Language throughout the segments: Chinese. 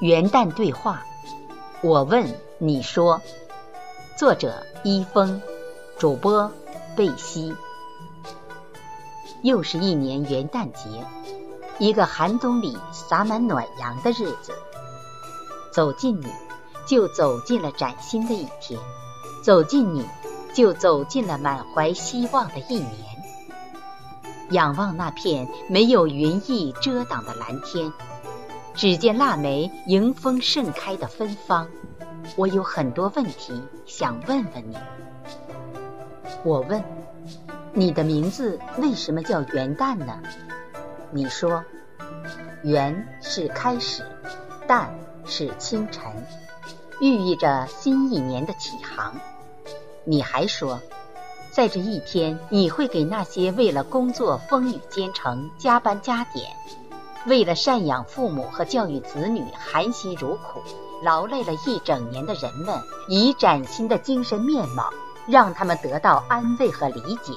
元旦对话，我问你说。作者：一峰，主播：贝西。又是一年元旦节，一个寒冬里洒满暖阳的日子。走进你，就走进了崭新的一天；走进你，就走进了满怀希望的一年。仰望那片没有云翳遮挡的蓝天。只见腊梅迎风盛开的芬芳，我有很多问题想问问你。我问，你的名字为什么叫元旦呢？你说，元是开始，旦是清晨，寓意着新一年的起航。你还说，在这一天，你会给那些为了工作风雨兼程、加班加点。为了赡养父母和教育子女，含辛茹苦、劳累了一整年的人们，以崭新的精神面貌，让他们得到安慰和理解，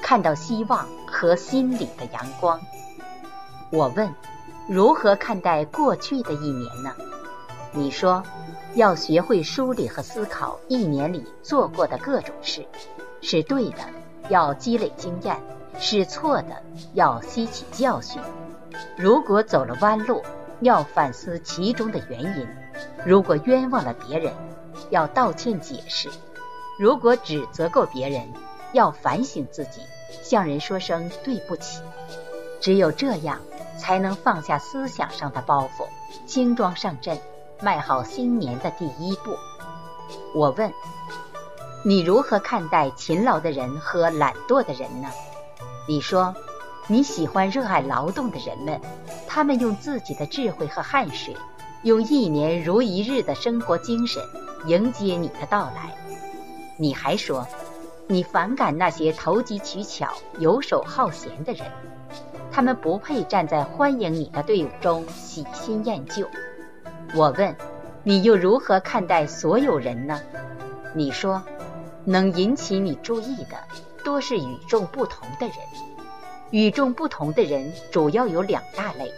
看到希望和心里的阳光。我问：如何看待过去的一年呢？你说：要学会梳理和思考一年里做过的各种事，是对的；要积累经验，是错的；要吸取教训。如果走了弯路，要反思其中的原因；如果冤枉了别人，要道歉解释；如果指责过别人，要反省自己，向人说声对不起。只有这样，才能放下思想上的包袱，轻装上阵，迈好新年的第一步。我问，你如何看待勤劳的人和懒惰的人呢？你说。你喜欢热爱劳动的人们，他们用自己的智慧和汗水，用一年如一日的生活精神迎接你的到来。你还说，你反感那些投机取巧、游手好闲的人，他们不配站在欢迎你的队伍中喜新厌旧。我问，你又如何看待所有人呢？你说，能引起你注意的，多是与众不同的人。与众不同的人主要有两大类，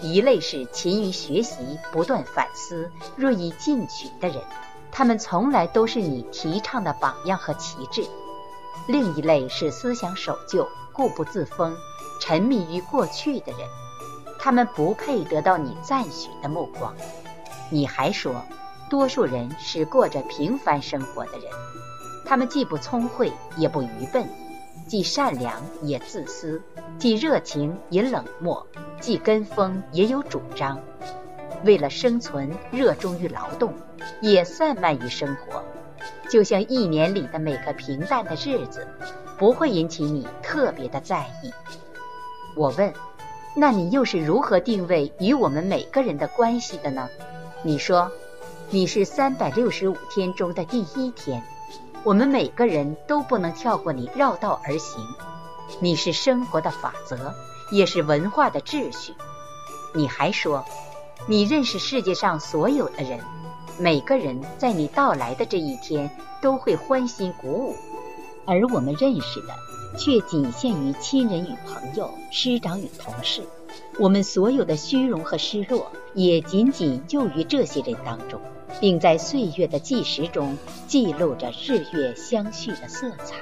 一类是勤于学习、不断反思、锐意进取的人，他们从来都是你提倡的榜样和旗帜；另一类是思想守旧、固步自封、沉迷于过去的人，他们不配得到你赞许的目光。你还说，多数人是过着平凡生活的人，他们既不聪慧，也不愚笨。既善良也自私，既热情也冷漠，既跟风也有主张。为了生存，热衷于劳动，也散漫于生活。就像一年里的每个平淡的日子，不会引起你特别的在意。我问，那你又是如何定位与我们每个人的关系的呢？你说，你是三百六十五天中的第一天。我们每个人都不能跳过你绕道而行，你是生活的法则，也是文化的秩序。你还说，你认识世界上所有的人，每个人在你到来的这一天都会欢欣鼓舞，而我们认识的却仅限于亲人与朋友、师长与同事。我们所有的虚荣和失落，也仅仅囿于这些人当中。并在岁月的计时中记录着日月相续的色彩。